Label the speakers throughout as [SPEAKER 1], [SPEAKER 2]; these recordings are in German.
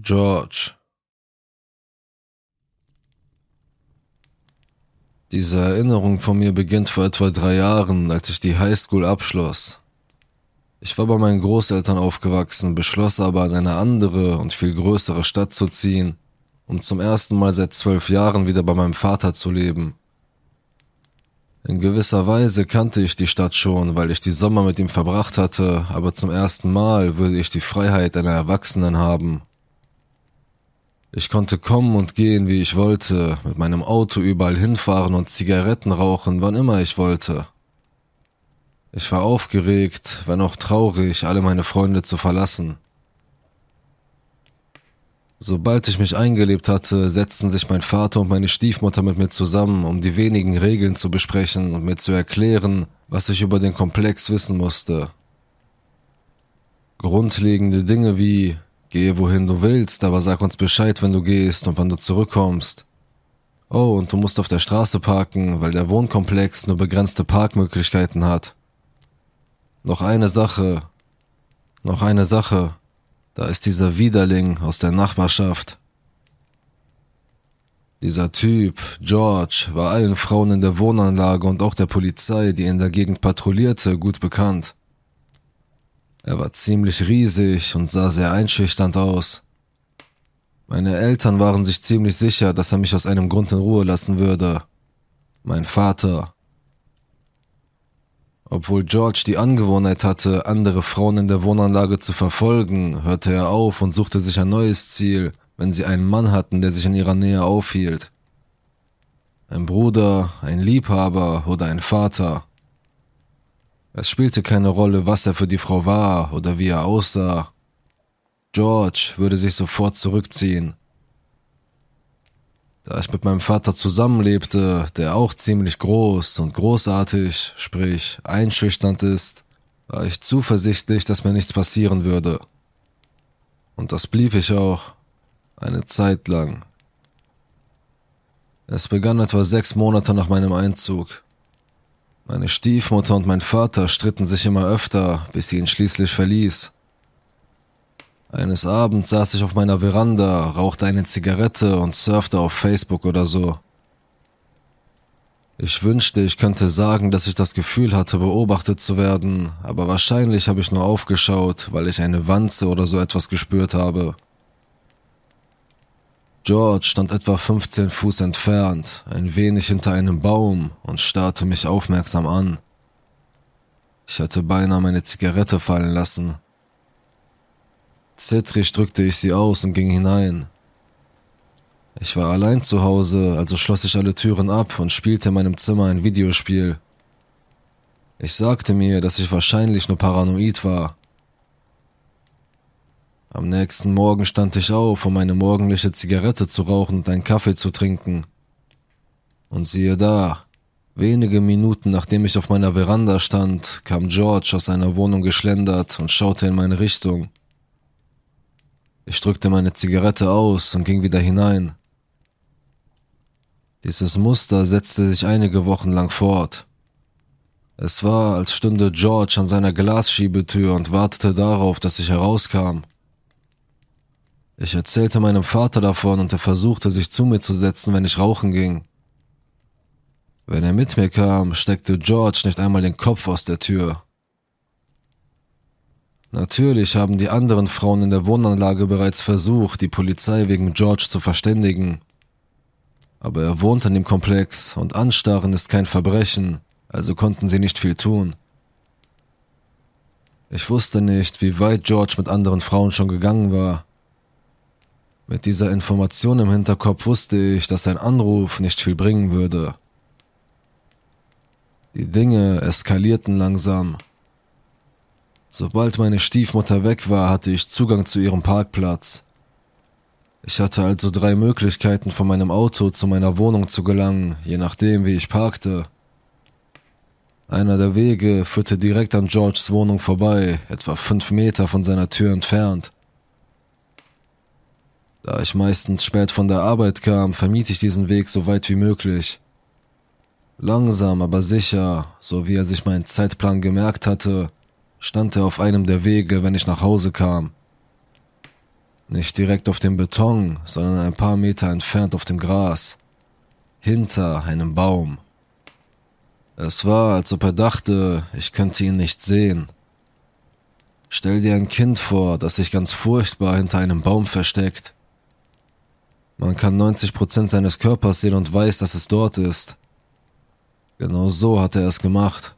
[SPEAKER 1] George. Diese Erinnerung von mir beginnt vor etwa drei Jahren, als ich die Highschool abschloss. Ich war bei meinen Großeltern aufgewachsen, beschloss aber in eine andere und viel größere Stadt zu ziehen, um zum ersten Mal seit zwölf Jahren wieder bei meinem Vater zu leben. In gewisser Weise kannte ich die Stadt schon, weil ich die Sommer mit ihm verbracht hatte, aber zum ersten Mal würde ich die Freiheit einer Erwachsenen haben ich konnte kommen und gehen, wie ich wollte, mit meinem Auto überall hinfahren und Zigaretten rauchen, wann immer ich wollte. Ich war aufgeregt, wenn auch traurig, alle meine Freunde zu verlassen. Sobald ich mich eingelebt hatte, setzten sich mein Vater und meine Stiefmutter mit mir zusammen, um die wenigen Regeln zu besprechen und mir zu erklären, was ich über den Komplex wissen musste. Grundlegende Dinge wie Gehe wohin du willst, aber sag uns Bescheid, wenn du gehst und wann du zurückkommst. Oh, und du musst auf der Straße parken, weil der Wohnkomplex nur begrenzte Parkmöglichkeiten hat. Noch eine Sache. Noch eine Sache. Da ist dieser Widerling aus der Nachbarschaft. Dieser Typ, George, war allen Frauen in der Wohnanlage und auch der Polizei, die in der Gegend patrouillierte, gut bekannt. Er war ziemlich riesig und sah sehr einschüchternd aus. Meine Eltern waren sich ziemlich sicher, dass er mich aus einem Grund in Ruhe lassen würde. Mein Vater. Obwohl George die Angewohnheit hatte, andere Frauen in der Wohnanlage zu verfolgen, hörte er auf und suchte sich ein neues Ziel, wenn sie einen Mann hatten, der sich in ihrer Nähe aufhielt. Ein Bruder, ein Liebhaber oder ein Vater. Es spielte keine Rolle, was er für die Frau war oder wie er aussah. George würde sich sofort zurückziehen. Da ich mit meinem Vater zusammenlebte, der auch ziemlich groß und großartig, sprich einschüchternd ist, war ich zuversichtlich, dass mir nichts passieren würde. Und das blieb ich auch eine Zeit lang. Es begann etwa sechs Monate nach meinem Einzug. Meine Stiefmutter und mein Vater stritten sich immer öfter, bis sie ihn schließlich verließ. Eines Abends saß ich auf meiner Veranda, rauchte eine Zigarette und surfte auf Facebook oder so. Ich wünschte, ich könnte sagen, dass ich das Gefühl hatte, beobachtet zu werden, aber wahrscheinlich habe ich nur aufgeschaut, weil ich eine Wanze oder so etwas gespürt habe. George stand etwa 15 Fuß entfernt, ein wenig hinter einem Baum und starrte mich aufmerksam an. Ich hatte beinahe meine Zigarette fallen lassen. Zittrig drückte ich sie aus und ging hinein. Ich war allein zu Hause, also schloss ich alle Türen ab und spielte in meinem Zimmer ein Videospiel. Ich sagte mir, dass ich wahrscheinlich nur paranoid war am nächsten Morgen stand ich auf, um eine morgendliche Zigarette zu rauchen und einen Kaffee zu trinken. Und siehe da, wenige Minuten nachdem ich auf meiner Veranda stand, kam George aus seiner Wohnung geschlendert und schaute in meine Richtung. Ich drückte meine Zigarette aus und ging wieder hinein. Dieses Muster setzte sich einige Wochen lang fort. Es war, als stünde George an seiner Glasschiebetür und wartete darauf, dass ich herauskam. Ich erzählte meinem Vater davon und er versuchte sich zu mir zu setzen, wenn ich rauchen ging. Wenn er mit mir kam, steckte George nicht einmal den Kopf aus der Tür. Natürlich haben die anderen Frauen in der Wohnanlage bereits versucht, die Polizei wegen George zu verständigen. Aber er wohnt in dem Komplex und Anstarren ist kein Verbrechen, also konnten sie nicht viel tun. Ich wusste nicht, wie weit George mit anderen Frauen schon gegangen war, mit dieser Information im Hinterkopf wusste ich, dass ein Anruf nicht viel bringen würde. Die Dinge eskalierten langsam. Sobald meine Stiefmutter weg war, hatte ich Zugang zu ihrem Parkplatz. Ich hatte also drei Möglichkeiten, von meinem Auto zu meiner Wohnung zu gelangen, je nachdem, wie ich parkte. Einer der Wege führte direkt an Georges Wohnung vorbei, etwa fünf Meter von seiner Tür entfernt. Da ich meistens spät von der Arbeit kam, vermied ich diesen Weg so weit wie möglich. Langsam, aber sicher, so wie er sich meinen Zeitplan gemerkt hatte, stand er auf einem der Wege, wenn ich nach Hause kam. Nicht direkt auf dem Beton, sondern ein paar Meter entfernt auf dem Gras. Hinter einem Baum. Es war, als ob er dachte, ich könnte ihn nicht sehen. Stell dir ein Kind vor, das sich ganz furchtbar hinter einem Baum versteckt. Man kann 90% seines Körpers sehen und weiß, dass es dort ist. Genau so hat er es gemacht.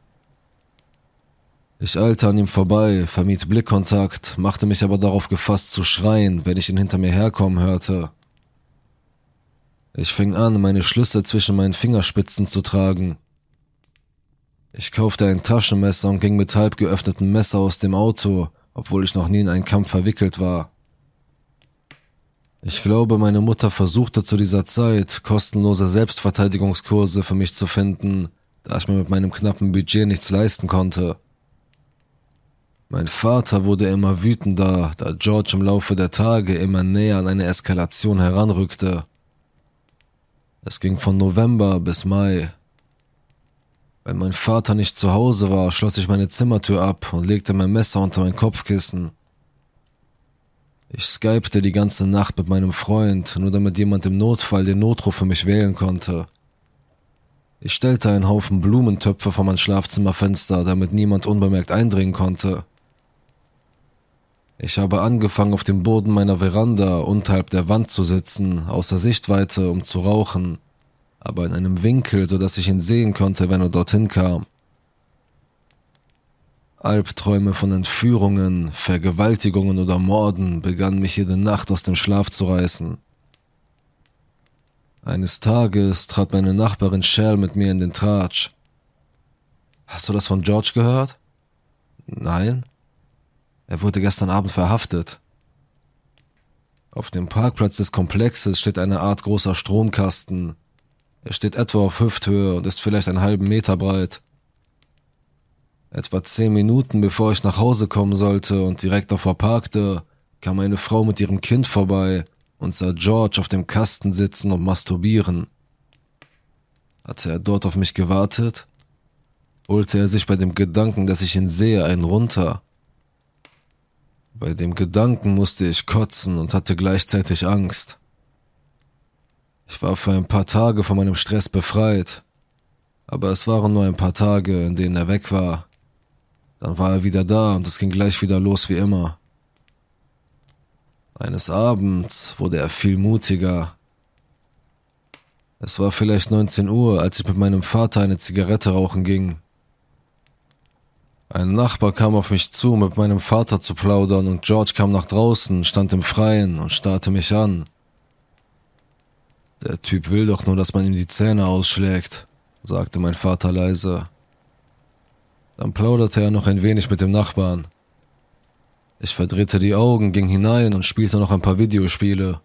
[SPEAKER 1] Ich eilte an ihm vorbei, vermied Blickkontakt, machte mich aber darauf gefasst zu schreien, wenn ich ihn hinter mir herkommen hörte. Ich fing an, meine Schlüssel zwischen meinen Fingerspitzen zu tragen. Ich kaufte ein Taschenmesser und ging mit halb geöffnetem Messer aus dem Auto, obwohl ich noch nie in einen Kampf verwickelt war. Ich glaube, meine Mutter versuchte zu dieser Zeit, kostenlose Selbstverteidigungskurse für mich zu finden, da ich mir mit meinem knappen Budget nichts leisten konnte. Mein Vater wurde immer wütender, da George im Laufe der Tage immer näher an eine Eskalation heranrückte. Es ging von November bis Mai. Wenn mein Vater nicht zu Hause war, schloss ich meine Zimmertür ab und legte mein Messer unter mein Kopfkissen. Ich skypte die ganze Nacht mit meinem Freund, nur damit jemand im Notfall den Notruf für mich wählen konnte. Ich stellte einen Haufen Blumentöpfe vor mein Schlafzimmerfenster, damit niemand unbemerkt eindringen konnte. Ich habe angefangen, auf dem Boden meiner Veranda unterhalb der Wand zu sitzen, außer Sichtweite, um zu rauchen, aber in einem Winkel, so dass ich ihn sehen konnte, wenn er dorthin kam. Albträume von Entführungen, Vergewaltigungen oder Morden begannen mich jede Nacht aus dem Schlaf zu reißen. Eines Tages trat meine Nachbarin Shell mit mir in den Tratsch. Hast du das von George gehört? Nein. Er wurde gestern Abend verhaftet. Auf dem Parkplatz des Komplexes steht eine Art großer Stromkasten. Er steht etwa auf Hüfthöhe und ist vielleicht einen halben Meter breit. Etwa zehn Minuten bevor ich nach Hause kommen sollte und direkt davor parkte, kam eine Frau mit ihrem Kind vorbei und sah George auf dem Kasten sitzen und masturbieren. Hatte er dort auf mich gewartet? Holte er sich bei dem Gedanken, dass ich ihn sehe, einen runter? Bei dem Gedanken musste ich kotzen und hatte gleichzeitig Angst. Ich war für ein paar Tage von meinem Stress befreit, aber es waren nur ein paar Tage, in denen er weg war. Dann war er wieder da und es ging gleich wieder los wie immer. Eines Abends wurde er viel mutiger. Es war vielleicht 19 Uhr, als ich mit meinem Vater eine Zigarette rauchen ging. Ein Nachbar kam auf mich zu, mit meinem Vater zu plaudern, und George kam nach draußen, stand im Freien und starrte mich an. Der Typ will doch nur, dass man ihm die Zähne ausschlägt, sagte mein Vater leise. Dann plauderte er noch ein wenig mit dem Nachbarn. Ich verdrehte die Augen, ging hinein und spielte noch ein paar Videospiele.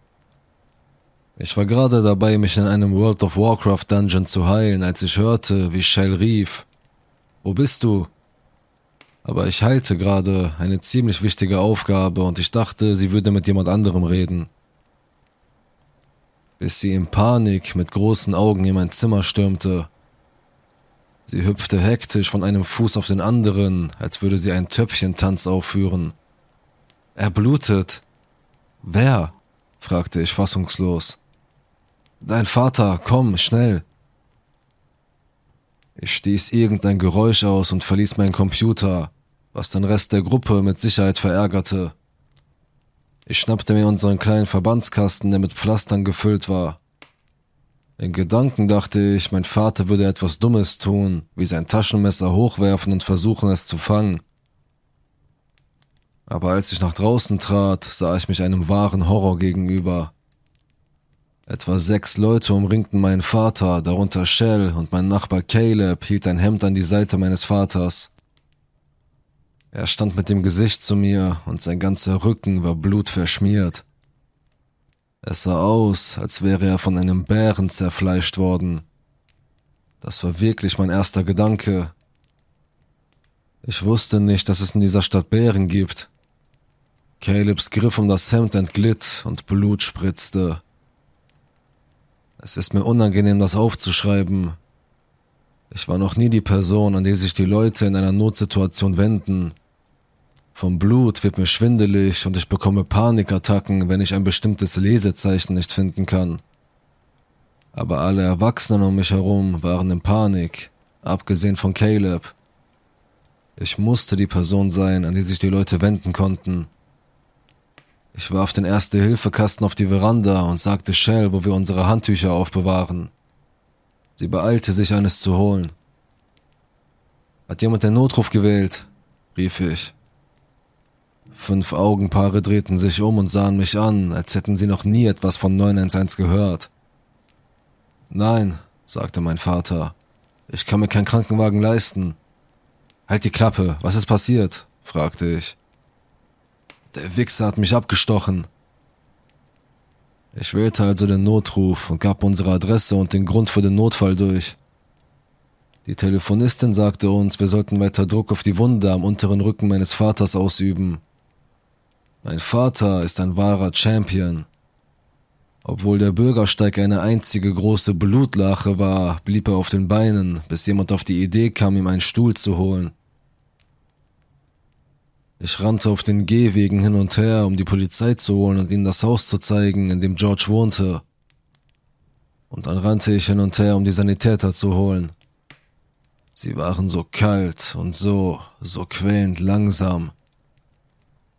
[SPEAKER 1] Ich war gerade dabei, mich in einem World of Warcraft Dungeon zu heilen, als ich hörte, wie Shell rief. Wo bist du? aber ich heilte gerade eine ziemlich wichtige Aufgabe und ich dachte, sie würde mit jemand anderem reden. Bis sie in Panik mit großen Augen in mein Zimmer stürmte. Sie hüpfte hektisch von einem Fuß auf den anderen, als würde sie einen Töpfchentanz aufführen. Er blutet. Wer? fragte ich fassungslos. Dein Vater, komm, schnell. Ich stieß irgendein Geräusch aus und verließ meinen Computer, was den Rest der Gruppe mit Sicherheit verärgerte. Ich schnappte mir unseren kleinen Verbandskasten, der mit Pflastern gefüllt war. In Gedanken dachte ich, mein Vater würde etwas Dummes tun, wie sein Taschenmesser hochwerfen und versuchen, es zu fangen. Aber als ich nach draußen trat, sah ich mich einem wahren Horror gegenüber. Etwa sechs Leute umringten meinen Vater, darunter Shell und mein Nachbar Caleb hielt ein Hemd an die Seite meines Vaters. Er stand mit dem Gesicht zu mir und sein ganzer Rücken war blutverschmiert. Es sah aus, als wäre er von einem Bären zerfleischt worden. Das war wirklich mein erster Gedanke. Ich wusste nicht, dass es in dieser Stadt Bären gibt. Calebs Griff um das Hemd entglitt und Blut spritzte. Es ist mir unangenehm, das aufzuschreiben. Ich war noch nie die Person, an die sich die Leute in einer Notsituation wenden. Vom Blut wird mir schwindelig und ich bekomme Panikattacken, wenn ich ein bestimmtes Lesezeichen nicht finden kann. Aber alle Erwachsenen um mich herum waren in Panik, abgesehen von Caleb. Ich musste die Person sein, an die sich die Leute wenden konnten. Ich warf den Erste-Hilfe-Kasten auf die Veranda und sagte Shell, wo wir unsere Handtücher aufbewahren. Sie beeilte sich, eines zu holen. Hat jemand den Notruf gewählt? rief ich. Fünf Augenpaare drehten sich um und sahen mich an, als hätten sie noch nie etwas von 911 gehört. Nein, sagte mein Vater. Ich kann mir keinen Krankenwagen leisten. Halt die Klappe, was ist passiert? fragte ich. Der Wichser hat mich abgestochen. Ich wählte also den Notruf und gab unsere Adresse und den Grund für den Notfall durch. Die Telefonistin sagte uns, wir sollten weiter Druck auf die Wunde am unteren Rücken meines Vaters ausüben. Mein Vater ist ein wahrer Champion. Obwohl der Bürgersteig eine einzige große Blutlache war, blieb er auf den Beinen, bis jemand auf die Idee kam, ihm einen Stuhl zu holen. Ich rannte auf den Gehwegen hin und her, um die Polizei zu holen und ihnen das Haus zu zeigen, in dem George wohnte. Und dann rannte ich hin und her, um die Sanitäter zu holen. Sie waren so kalt und so, so quälend langsam.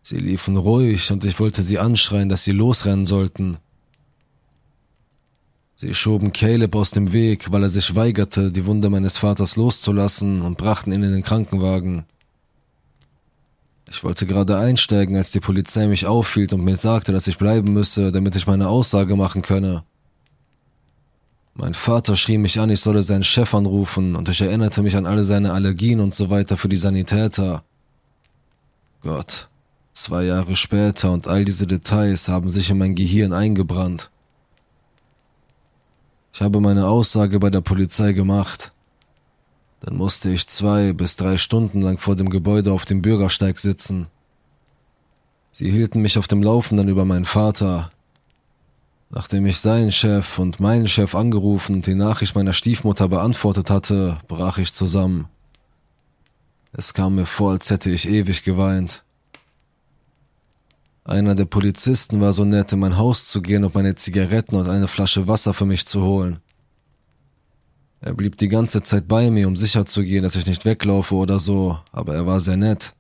[SPEAKER 1] Sie liefen ruhig und ich wollte sie anschreien, dass sie losrennen sollten. Sie schoben Caleb aus dem Weg, weil er sich weigerte, die Wunde meines Vaters loszulassen und brachten ihn in den Krankenwagen. Ich wollte gerade einsteigen, als die Polizei mich aufhielt und mir sagte, dass ich bleiben müsse, damit ich meine Aussage machen könne. Mein Vater schrie mich an, ich solle seinen Chef anrufen und ich erinnerte mich an alle seine Allergien und so weiter für die Sanitäter. Gott, zwei Jahre später und all diese Details haben sich in mein Gehirn eingebrannt. Ich habe meine Aussage bei der Polizei gemacht. Dann musste ich zwei bis drei Stunden lang vor dem Gebäude auf dem Bürgersteig sitzen. Sie hielten mich auf dem Laufenden über meinen Vater. Nachdem ich seinen Chef und meinen Chef angerufen und die Nachricht meiner Stiefmutter beantwortet hatte, brach ich zusammen. Es kam mir vor, als hätte ich ewig geweint. Einer der Polizisten war so nett, in mein Haus zu gehen und meine Zigaretten und eine Flasche Wasser für mich zu holen. Er blieb die ganze Zeit bei mir, um sicher zu gehen, dass ich nicht weglaufe oder so, aber er war sehr nett.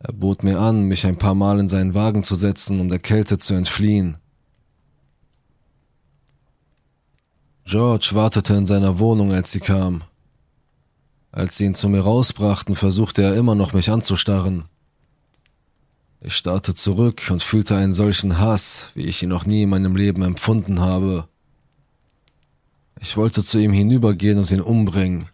[SPEAKER 1] Er bot mir an, mich ein paar Mal in seinen Wagen zu setzen, um der Kälte zu entfliehen. George wartete in seiner Wohnung, als sie kam. Als sie ihn zu mir rausbrachten, versuchte er immer noch mich anzustarren. Ich starrte zurück und fühlte einen solchen Hass, wie ich ihn noch nie in meinem Leben empfunden habe. Ich wollte zu ihm hinübergehen und ihn umbringen.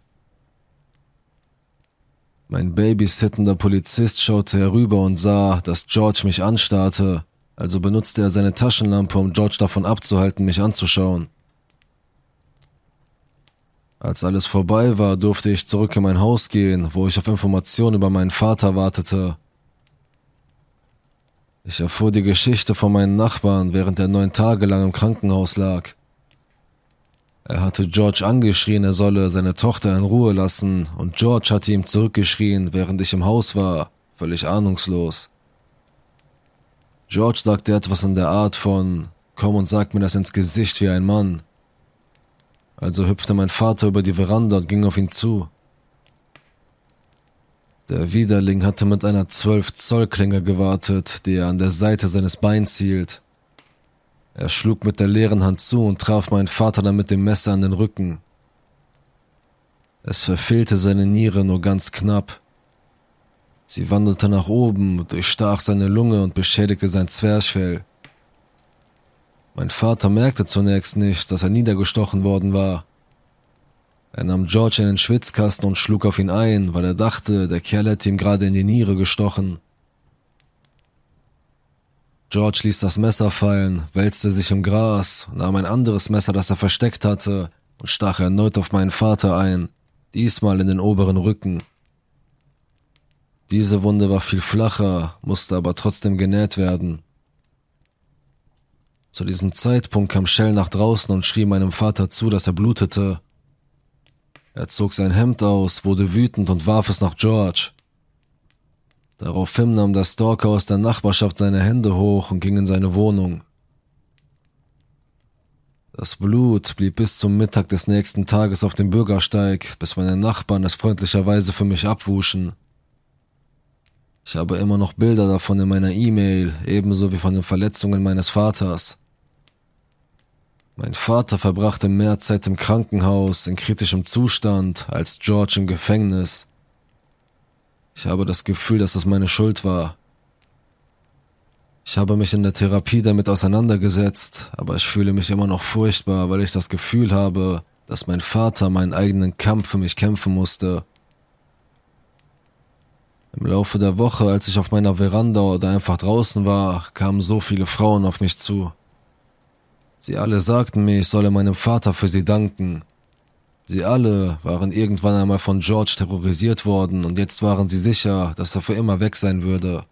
[SPEAKER 1] Mein babysittender Polizist schaute herüber und sah, dass George mich anstarrte, also benutzte er seine Taschenlampe, um George davon abzuhalten, mich anzuschauen. Als alles vorbei war, durfte ich zurück in mein Haus gehen, wo ich auf Informationen über meinen Vater wartete. Ich erfuhr die Geschichte von meinen Nachbarn, während er neun Tage lang im Krankenhaus lag. Er hatte George angeschrien, er solle seine Tochter in Ruhe lassen, und George hatte ihm zurückgeschrien, während ich im Haus war, völlig ahnungslos. George sagte etwas in der Art von Komm und sag mir das ins Gesicht wie ein Mann. Also hüpfte mein Vater über die Veranda und ging auf ihn zu. Der Widerling hatte mit einer 12 Zoll Klinge gewartet, die er an der Seite seines Beins hielt. Er schlug mit der leeren Hand zu und traf meinen Vater dann mit dem Messer an den Rücken. Es verfehlte seine Niere nur ganz knapp. Sie wanderte nach oben, durchstach seine Lunge und beschädigte sein Zwerchfell. Mein Vater merkte zunächst nicht, dass er niedergestochen worden war. Er nahm George in den Schwitzkasten und schlug auf ihn ein, weil er dachte, der Kerl hätte ihm gerade in die Niere gestochen. George ließ das Messer fallen, wälzte sich im Gras, nahm ein anderes Messer, das er versteckt hatte, und stach erneut auf meinen Vater ein, diesmal in den oberen Rücken. Diese Wunde war viel flacher, musste aber trotzdem genäht werden. Zu diesem Zeitpunkt kam Shell nach draußen und schrie meinem Vater zu, dass er blutete. Er zog sein Hemd aus, wurde wütend und warf es nach George. Daraufhin nahm der Stalker aus der Nachbarschaft seine Hände hoch und ging in seine Wohnung. Das Blut blieb bis zum Mittag des nächsten Tages auf dem Bürgersteig, bis meine Nachbarn es freundlicherweise für mich abwuschen. Ich habe immer noch Bilder davon in meiner E-Mail, ebenso wie von den Verletzungen meines Vaters. Mein Vater verbrachte mehr Zeit im Krankenhaus in kritischem Zustand als George im Gefängnis. Ich habe das Gefühl, dass es meine Schuld war. Ich habe mich in der Therapie damit auseinandergesetzt, aber ich fühle mich immer noch furchtbar, weil ich das Gefühl habe, dass mein Vater meinen eigenen Kampf für mich kämpfen musste. Im Laufe der Woche, als ich auf meiner Veranda oder einfach draußen war, kamen so viele Frauen auf mich zu. Sie alle sagten mir, ich solle meinem Vater für sie danken. Sie alle waren irgendwann einmal von George terrorisiert worden und jetzt waren sie sicher, dass er für immer weg sein würde.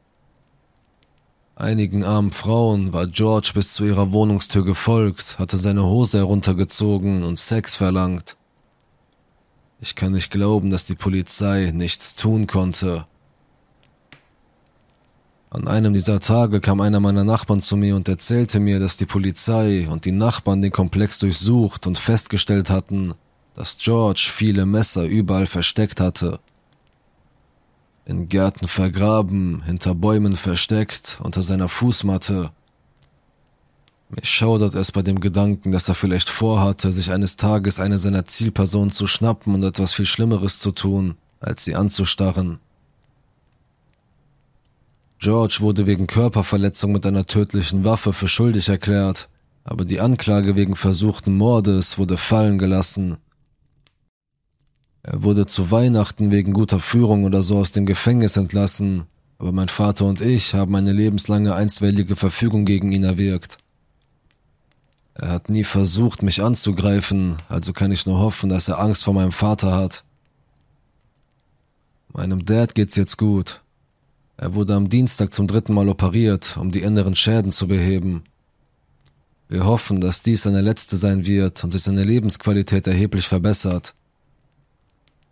[SPEAKER 1] Einigen armen Frauen war George bis zu ihrer Wohnungstür gefolgt, hatte seine Hose heruntergezogen und Sex verlangt. Ich kann nicht glauben, dass die Polizei nichts tun konnte. An einem dieser Tage kam einer meiner Nachbarn zu mir und erzählte mir, dass die Polizei und die Nachbarn den Komplex durchsucht und festgestellt hatten, dass George viele Messer überall versteckt hatte. In Gärten vergraben, hinter Bäumen versteckt, unter seiner Fußmatte. Mich schaudert es bei dem Gedanken, dass er vielleicht vorhatte, sich eines Tages eine seiner Zielpersonen zu schnappen und etwas viel Schlimmeres zu tun, als sie anzustarren. George wurde wegen Körperverletzung mit einer tödlichen Waffe für schuldig erklärt, aber die Anklage wegen versuchten Mordes wurde fallen gelassen. Er wurde zu Weihnachten wegen guter Führung oder so aus dem Gefängnis entlassen, aber mein Vater und ich haben eine lebenslange einstweilige Verfügung gegen ihn erwirkt. Er hat nie versucht, mich anzugreifen, also kann ich nur hoffen, dass er Angst vor meinem Vater hat. Meinem Dad geht's jetzt gut, er wurde am Dienstag zum dritten Mal operiert, um die inneren Schäden zu beheben. Wir hoffen, dass dies seine letzte sein wird und sich seine Lebensqualität erheblich verbessert.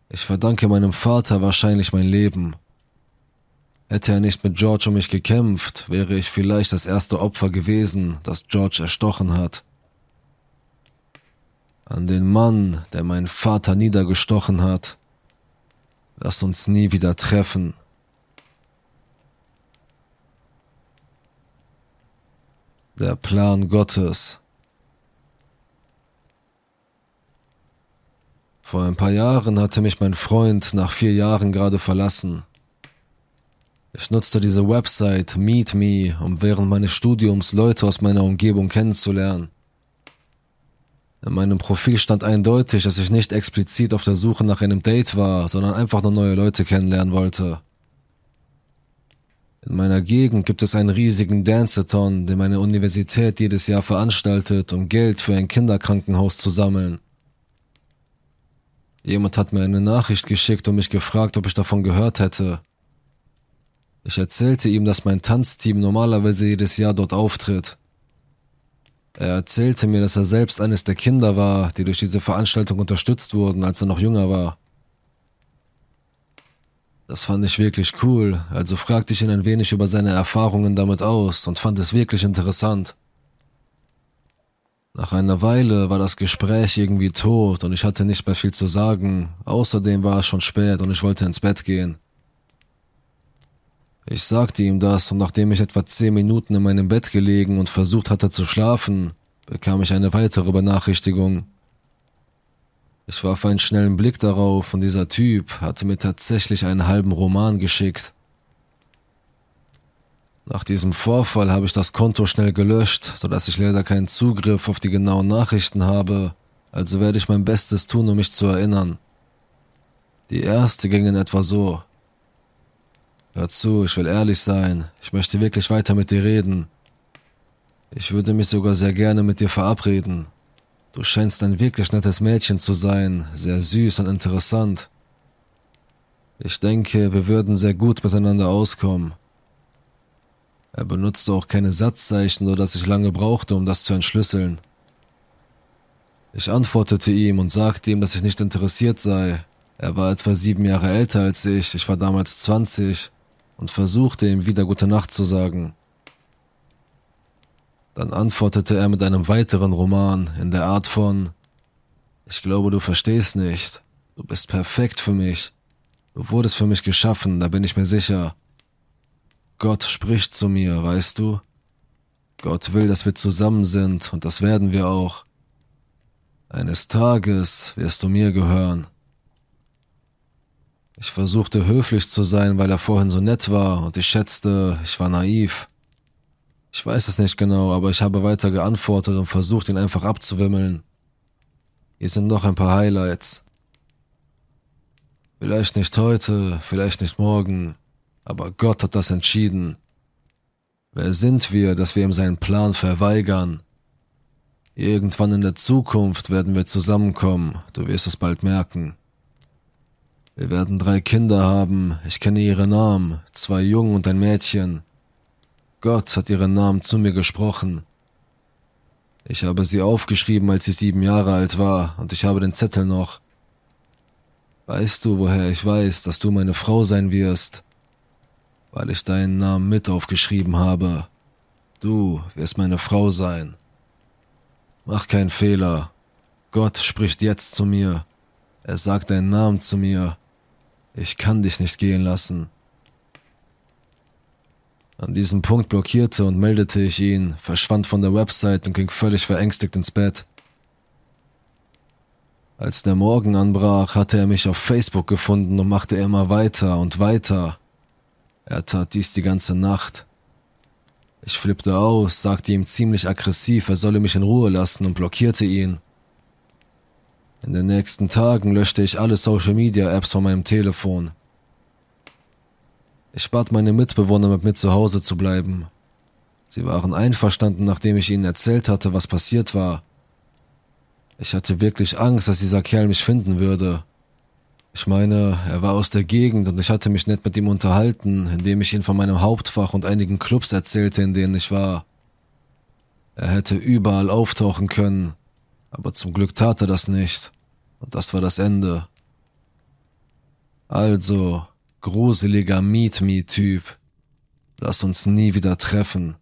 [SPEAKER 1] Ich verdanke meinem Vater wahrscheinlich mein Leben. Hätte er nicht mit George um mich gekämpft, wäre ich vielleicht das erste Opfer gewesen, das George erstochen hat. An den Mann, der meinen Vater niedergestochen hat. Lass uns nie wieder treffen. Der Plan Gottes. Vor ein paar Jahren hatte mich mein Freund nach vier Jahren gerade verlassen. Ich nutzte diese Website Meet Me, um während meines Studiums Leute aus meiner Umgebung kennenzulernen. In meinem Profil stand eindeutig, dass ich nicht explizit auf der Suche nach einem Date war, sondern einfach nur neue Leute kennenlernen wollte. In meiner Gegend gibt es einen riesigen Danceathon, den meine Universität jedes Jahr veranstaltet, um Geld für ein Kinderkrankenhaus zu sammeln. Jemand hat mir eine Nachricht geschickt und mich gefragt, ob ich davon gehört hätte. Ich erzählte ihm, dass mein Tanzteam normalerweise jedes Jahr dort auftritt. Er erzählte mir, dass er selbst eines der Kinder war, die durch diese Veranstaltung unterstützt wurden, als er noch jünger war. Das fand ich wirklich cool, also fragte ich ihn ein wenig über seine Erfahrungen damit aus und fand es wirklich interessant. Nach einer Weile war das Gespräch irgendwie tot und ich hatte nicht mehr viel zu sagen, außerdem war es schon spät und ich wollte ins Bett gehen. Ich sagte ihm das und nachdem ich etwa zehn Minuten in meinem Bett gelegen und versucht hatte zu schlafen, bekam ich eine weitere Benachrichtigung. Ich warf einen schnellen Blick darauf und dieser Typ hatte mir tatsächlich einen halben Roman geschickt. Nach diesem Vorfall habe ich das Konto schnell gelöscht, sodass ich leider keinen Zugriff auf die genauen Nachrichten habe, also werde ich mein Bestes tun, um mich zu erinnern. Die erste ging in etwa so. Hör zu, ich will ehrlich sein, ich möchte wirklich weiter mit dir reden. Ich würde mich sogar sehr gerne mit dir verabreden, Du scheinst ein wirklich nettes Mädchen zu sein, sehr süß und interessant. Ich denke, wir würden sehr gut miteinander auskommen. Er benutzte auch keine Satzzeichen, so dass ich lange brauchte, um das zu entschlüsseln. Ich antwortete ihm und sagte ihm, dass ich nicht interessiert sei. Er war etwa sieben Jahre älter als ich, ich war damals 20 und versuchte ihm wieder gute Nacht zu sagen. Dann antwortete er mit einem weiteren Roman in der Art von Ich glaube, du verstehst nicht. Du bist perfekt für mich. Du wurdest für mich geschaffen, da bin ich mir sicher. Gott spricht zu mir, weißt du? Gott will, dass wir zusammen sind, und das werden wir auch. Eines Tages wirst du mir gehören. Ich versuchte höflich zu sein, weil er vorhin so nett war, und ich schätzte, ich war naiv. Ich weiß es nicht genau, aber ich habe weiter geantwortet und versucht, ihn einfach abzuwimmeln. Hier sind noch ein paar Highlights. Vielleicht nicht heute, vielleicht nicht morgen, aber Gott hat das entschieden. Wer sind wir, dass wir ihm seinen Plan verweigern? Irgendwann in der Zukunft werden wir zusammenkommen, du wirst es bald merken. Wir werden drei Kinder haben, ich kenne ihre Namen, zwei Jungen und ein Mädchen. Gott hat ihren Namen zu mir gesprochen. Ich habe sie aufgeschrieben, als sie sieben Jahre alt war, und ich habe den Zettel noch. Weißt du, woher ich weiß, dass du meine Frau sein wirst? Weil ich deinen Namen mit aufgeschrieben habe. Du wirst meine Frau sein. Mach keinen Fehler. Gott spricht jetzt zu mir. Er sagt deinen Namen zu mir. Ich kann dich nicht gehen lassen. An diesem Punkt blockierte und meldete ich ihn, verschwand von der Website und ging völlig verängstigt ins Bett. Als der Morgen anbrach, hatte er mich auf Facebook gefunden und machte immer weiter und weiter. Er tat dies die ganze Nacht. Ich flippte aus, sagte ihm ziemlich aggressiv, er solle mich in Ruhe lassen und blockierte ihn. In den nächsten Tagen löschte ich alle Social Media Apps von meinem Telefon. Ich bat meine Mitbewohner, mit mir zu Hause zu bleiben. Sie waren einverstanden, nachdem ich ihnen erzählt hatte, was passiert war. Ich hatte wirklich Angst, dass dieser Kerl mich finden würde. Ich meine, er war aus der Gegend und ich hatte mich nett mit ihm unterhalten, indem ich ihn von meinem Hauptfach und einigen Clubs erzählte, in denen ich war. Er hätte überall auftauchen können, aber zum Glück tat er das nicht. Und das war das Ende. Also, gruseliger Meet-Me-Typ. Lass uns nie wieder treffen.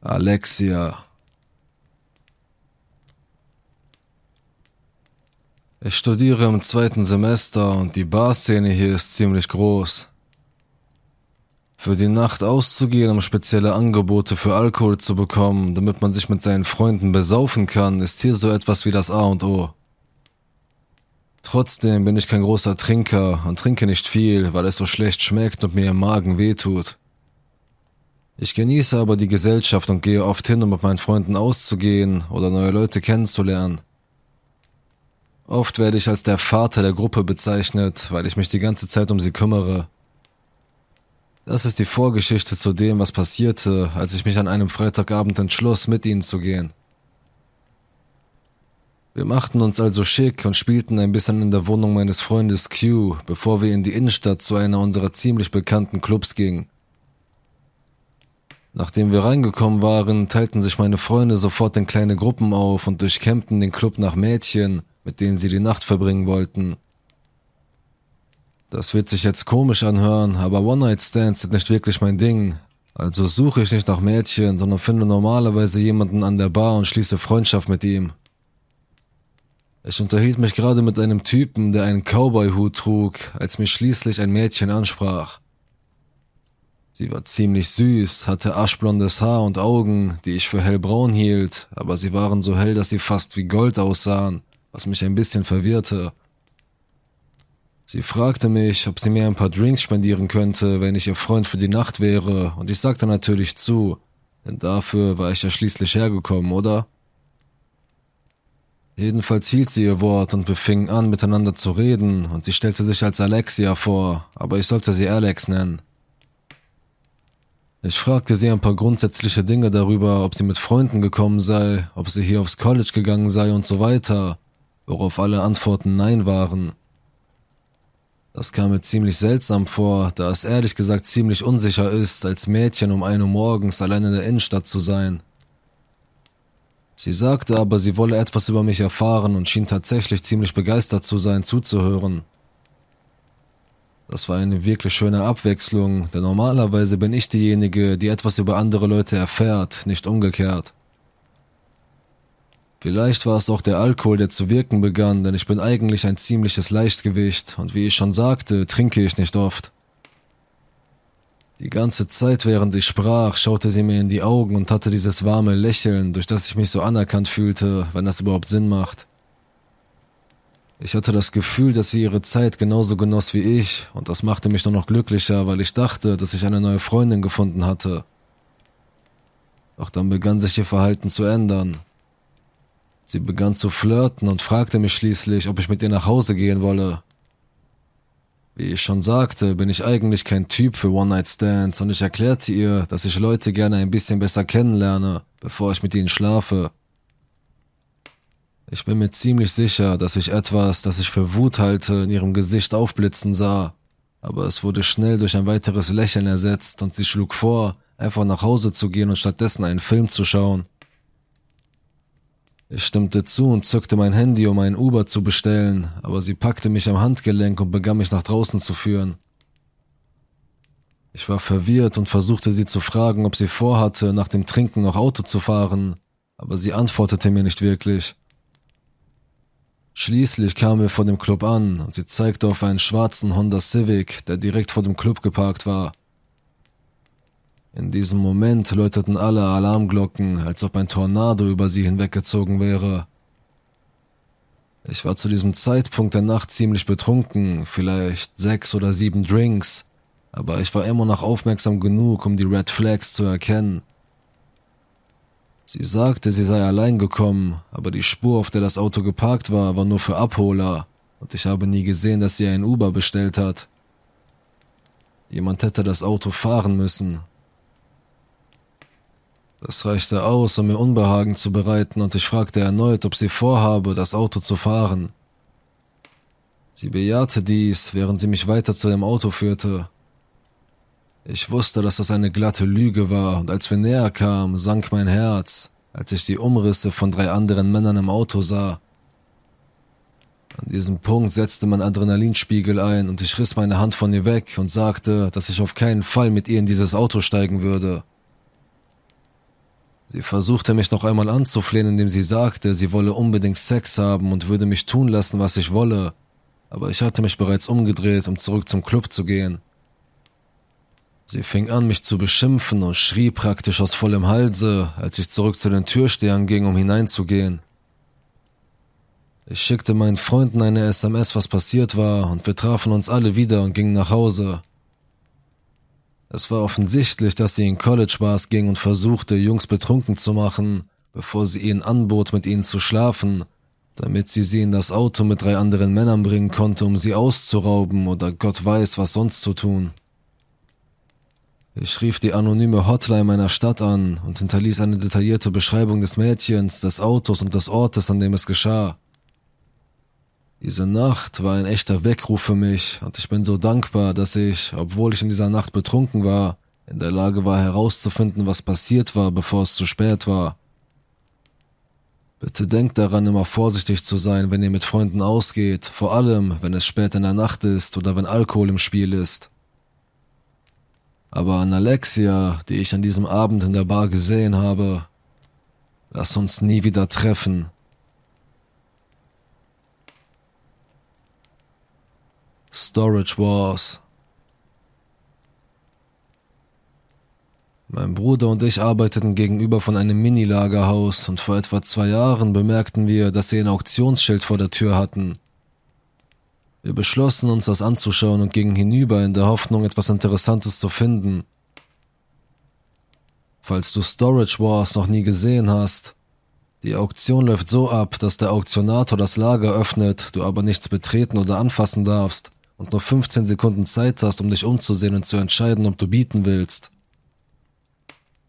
[SPEAKER 1] Alexia. Ich studiere im zweiten Semester und die Barszene hier ist ziemlich groß. Für die Nacht auszugehen, um spezielle Angebote für Alkohol zu bekommen, damit man sich mit seinen Freunden besaufen kann, ist hier so etwas wie das A und O. Trotzdem bin ich kein großer Trinker und trinke nicht viel, weil es so schlecht schmeckt und mir im Magen wehtut. Ich genieße aber die Gesellschaft und gehe oft hin, um mit meinen Freunden auszugehen oder neue Leute kennenzulernen. Oft werde ich als der Vater der Gruppe bezeichnet, weil ich mich die ganze Zeit um sie kümmere. Das ist die Vorgeschichte zu dem, was passierte, als ich mich an einem Freitagabend entschloss, mit ihnen zu gehen. Wir machten uns also schick und spielten ein bisschen in der Wohnung meines Freundes Q, bevor wir in die Innenstadt zu einer unserer ziemlich bekannten Clubs gingen. Nachdem wir reingekommen waren, teilten sich meine Freunde sofort in kleine Gruppen auf und durchkämmten den Club nach Mädchen, mit denen sie die Nacht verbringen wollten. Das wird sich jetzt komisch anhören, aber One-Night-Stands sind nicht wirklich mein Ding. Also suche ich nicht nach Mädchen, sondern finde normalerweise jemanden an der Bar und schließe Freundschaft mit ihm. Ich unterhielt mich gerade mit einem Typen, der einen Cowboy-Hut trug, als mich schließlich ein Mädchen ansprach. Sie war ziemlich süß, hatte aschblondes Haar und Augen, die ich für hellbraun hielt, aber sie waren so hell, dass sie fast wie Gold aussahen, was mich ein bisschen verwirrte. Sie fragte mich, ob sie mir ein paar Drinks spendieren könnte, wenn ich ihr Freund für die Nacht wäre, und ich sagte natürlich zu, denn dafür war ich ja schließlich hergekommen, oder? Jedenfalls hielt sie ihr Wort und wir fingen an, miteinander zu reden, und sie stellte sich als Alexia vor, aber ich sollte sie Alex nennen. Ich fragte sie ein paar grundsätzliche Dinge darüber, ob sie mit Freunden gekommen sei, ob sie hier aufs College gegangen sei und so weiter, worauf alle Antworten Nein waren. Das kam mir ziemlich seltsam vor, da es ehrlich gesagt ziemlich unsicher ist, als Mädchen um ein Uhr morgens allein in der Innenstadt zu sein. Sie sagte aber, sie wolle etwas über mich erfahren und schien tatsächlich ziemlich begeistert zu sein, zuzuhören. Das war eine wirklich schöne Abwechslung, denn normalerweise bin ich diejenige, die etwas über andere Leute erfährt, nicht umgekehrt. Vielleicht war es auch der Alkohol, der zu wirken begann, denn ich bin eigentlich ein ziemliches Leichtgewicht und wie ich schon sagte, trinke ich nicht oft. Die ganze Zeit, während ich sprach, schaute sie mir in die Augen und hatte dieses warme Lächeln, durch das ich mich so anerkannt fühlte, wenn das überhaupt Sinn macht. Ich hatte das Gefühl, dass sie ihre Zeit genauso genoss wie ich, und das machte mich nur noch glücklicher, weil ich dachte, dass ich eine neue Freundin gefunden hatte. Doch dann begann sich ihr Verhalten zu ändern. Sie begann zu flirten und fragte mich schließlich, ob ich mit ihr nach Hause gehen wolle. Wie ich schon sagte, bin ich eigentlich kein Typ für One-Night-Stands und ich erklärte ihr, dass ich Leute gerne ein bisschen besser kennenlerne, bevor ich mit ihnen schlafe. Ich bin mir ziemlich sicher, dass ich etwas, das ich für Wut halte, in ihrem Gesicht aufblitzen sah, aber es wurde schnell durch ein weiteres Lächeln ersetzt und sie schlug vor, einfach nach Hause zu gehen und stattdessen einen Film zu schauen. Ich stimmte zu und zückte mein Handy, um einen Uber zu bestellen, aber sie packte mich am Handgelenk und begann mich nach draußen zu führen. Ich war verwirrt und versuchte sie zu fragen, ob sie vorhatte, nach dem Trinken noch Auto zu fahren, aber sie antwortete mir nicht wirklich. Schließlich kamen wir vor dem Club an und sie zeigte auf einen schwarzen Honda Civic, der direkt vor dem Club geparkt war. In diesem Moment läuteten alle Alarmglocken, als ob ein Tornado über sie hinweggezogen wäre. Ich war zu diesem Zeitpunkt der Nacht ziemlich betrunken, vielleicht sechs oder sieben Drinks, aber ich war immer noch aufmerksam genug, um die Red Flags zu erkennen. Sie sagte, sie sei allein gekommen, aber die Spur, auf der das Auto geparkt war, war nur für Abholer, und ich habe nie gesehen, dass sie ein Uber bestellt hat. Jemand hätte das Auto fahren müssen, das reichte aus, um mir Unbehagen zu bereiten, und ich fragte erneut, ob sie vorhabe, das Auto zu fahren. Sie bejahte dies, während sie mich weiter zu dem Auto führte. Ich wusste, dass das eine glatte Lüge war, und als wir näher kamen, sank mein Herz, als ich die Umrisse von drei anderen Männern im Auto sah. An diesem Punkt setzte mein Adrenalinspiegel ein und ich riss meine Hand von ihr weg und sagte, dass ich auf keinen Fall mit ihr in dieses Auto steigen würde. Sie versuchte mich noch einmal anzuflehen, indem sie sagte, sie wolle unbedingt Sex haben und würde mich tun lassen, was ich wolle, aber ich hatte mich bereits umgedreht, um zurück zum Club zu gehen. Sie fing an, mich zu beschimpfen und schrie praktisch aus vollem Halse, als ich zurück zu den Türstehern ging, um hineinzugehen. Ich schickte meinen Freunden eine SMS, was passiert war, und wir trafen uns alle wieder und gingen nach Hause. Es war offensichtlich, dass sie in College-Bars ging und versuchte, Jungs betrunken zu machen, bevor sie ihnen anbot, mit ihnen zu schlafen, damit sie sie in das Auto mit drei anderen Männern bringen konnte, um sie auszurauben oder Gott weiß, was sonst zu tun. Ich rief die anonyme Hotline meiner Stadt an und hinterließ eine detaillierte Beschreibung des Mädchens, des Autos und des Ortes, an dem es geschah. Diese Nacht war ein echter Weckruf für mich und ich bin so dankbar, dass ich, obwohl ich in dieser Nacht betrunken war, in der Lage war herauszufinden, was passiert war, bevor es zu spät war. Bitte denkt daran, immer vorsichtig zu sein, wenn ihr mit Freunden ausgeht, vor allem, wenn es spät in der Nacht ist oder wenn Alkohol im Spiel ist. Aber an Alexia, die ich an diesem Abend in der Bar gesehen habe, lass uns nie wieder treffen. Storage Wars. Mein Bruder und ich arbeiteten gegenüber von einem Mini-Lagerhaus und vor etwa zwei Jahren bemerkten wir, dass sie ein Auktionsschild vor der Tür hatten. Wir beschlossen uns das anzuschauen und gingen hinüber in der Hoffnung, etwas Interessantes zu finden. Falls du Storage Wars noch nie gesehen hast, die Auktion läuft so ab, dass der Auktionator das Lager öffnet, du aber nichts betreten oder anfassen darfst und nur 15 Sekunden Zeit hast, um dich umzusehen und zu entscheiden, ob du bieten willst.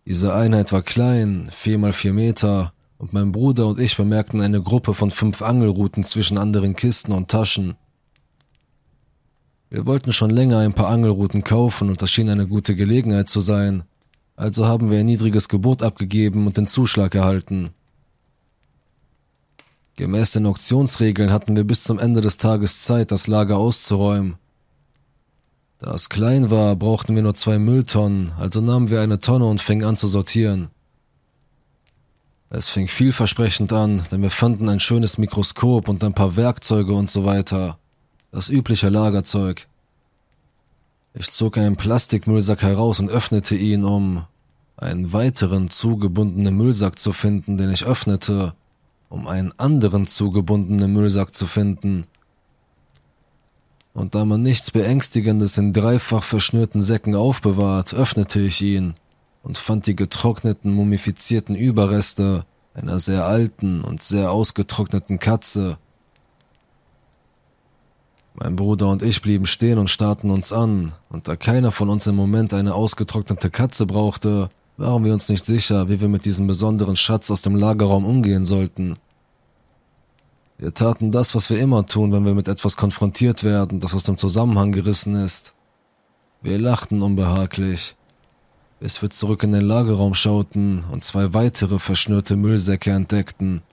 [SPEAKER 1] Diese Einheit war klein, vier mal vier Meter, und mein Bruder und ich bemerkten eine Gruppe von fünf Angelruten zwischen anderen Kisten und Taschen. Wir wollten schon länger ein paar Angelruten kaufen und das schien eine gute Gelegenheit zu sein, also haben wir ein niedriges Gebot abgegeben und den Zuschlag erhalten. Gemäß den Auktionsregeln hatten wir bis zum Ende des Tages Zeit, das Lager auszuräumen. Da es klein war, brauchten wir nur zwei Mülltonnen, also nahmen wir eine Tonne und fingen an zu sortieren. Es fing vielversprechend an, denn wir fanden ein schönes Mikroskop und ein paar Werkzeuge und so weiter. Das übliche Lagerzeug. Ich zog einen Plastikmüllsack heraus und öffnete ihn, um einen weiteren zugebundenen Müllsack zu finden, den ich öffnete, um einen anderen zugebundenen Müllsack zu finden. Und da man nichts Beängstigendes in dreifach verschnürten Säcken aufbewahrt, öffnete ich ihn und fand die getrockneten, mumifizierten Überreste einer sehr alten und sehr ausgetrockneten Katze. Mein Bruder und ich blieben stehen und starrten uns an, und da keiner von uns im Moment eine ausgetrocknete Katze brauchte, waren wir uns nicht sicher, wie wir mit diesem besonderen Schatz aus dem Lagerraum umgehen sollten. Wir taten das, was wir immer tun, wenn wir mit etwas konfrontiert werden, das aus dem Zusammenhang gerissen ist. Wir lachten unbehaglich, bis wir zurück in den Lagerraum schauten und zwei weitere verschnürte Müllsäcke entdeckten.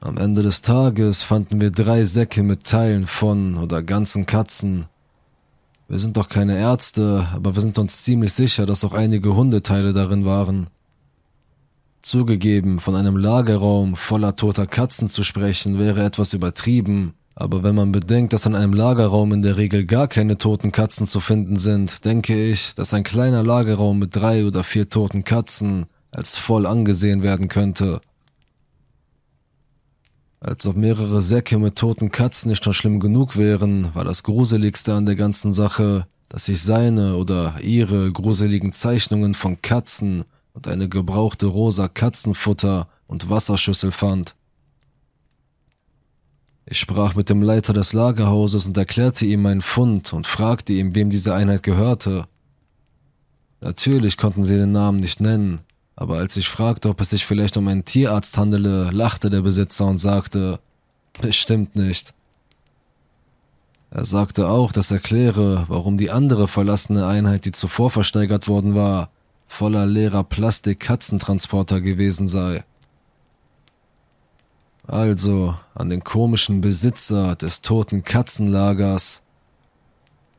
[SPEAKER 1] Am Ende des Tages fanden wir drei Säcke mit Teilen von oder ganzen Katzen. Wir sind doch keine Ärzte, aber wir sind uns ziemlich sicher, dass auch einige Hundeteile darin waren. Zugegeben, von einem Lagerraum voller toter Katzen zu sprechen, wäre etwas übertrieben, aber wenn man bedenkt, dass an einem Lagerraum in der Regel gar keine toten Katzen zu finden sind, denke ich, dass ein kleiner Lagerraum mit drei oder vier toten Katzen als voll angesehen werden könnte. Als ob mehrere Säcke mit toten Katzen nicht schon schlimm genug wären, war das Gruseligste an der ganzen Sache, dass ich seine oder ihre gruseligen Zeichnungen von Katzen und eine gebrauchte rosa Katzenfutter und Wasserschüssel fand. Ich sprach mit dem Leiter des Lagerhauses und erklärte ihm meinen Fund und fragte ihn, wem diese Einheit gehörte. Natürlich konnten sie den Namen nicht nennen, aber als ich fragte, ob es sich vielleicht um einen Tierarzt handele, lachte der Besitzer und sagte, bestimmt nicht. Er sagte auch, das erkläre, warum die andere verlassene Einheit, die zuvor versteigert worden war, voller leerer Plastik-Katzentransporter gewesen sei. Also an den komischen Besitzer des toten Katzenlagers.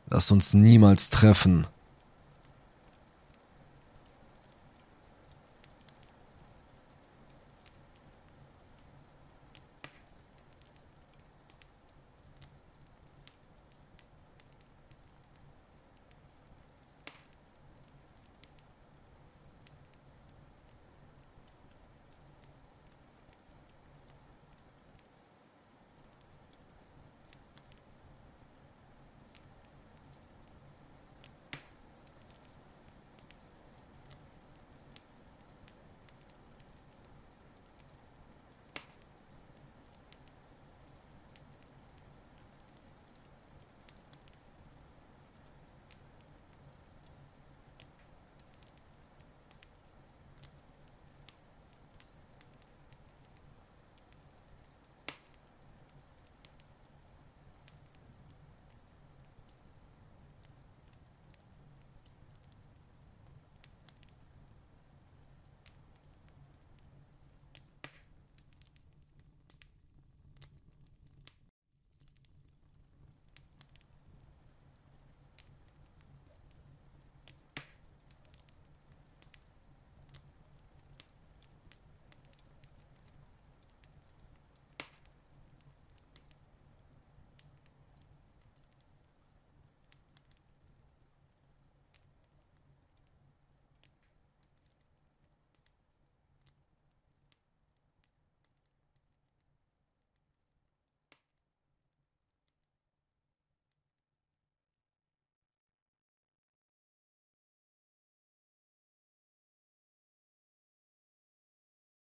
[SPEAKER 1] Lass uns niemals treffen.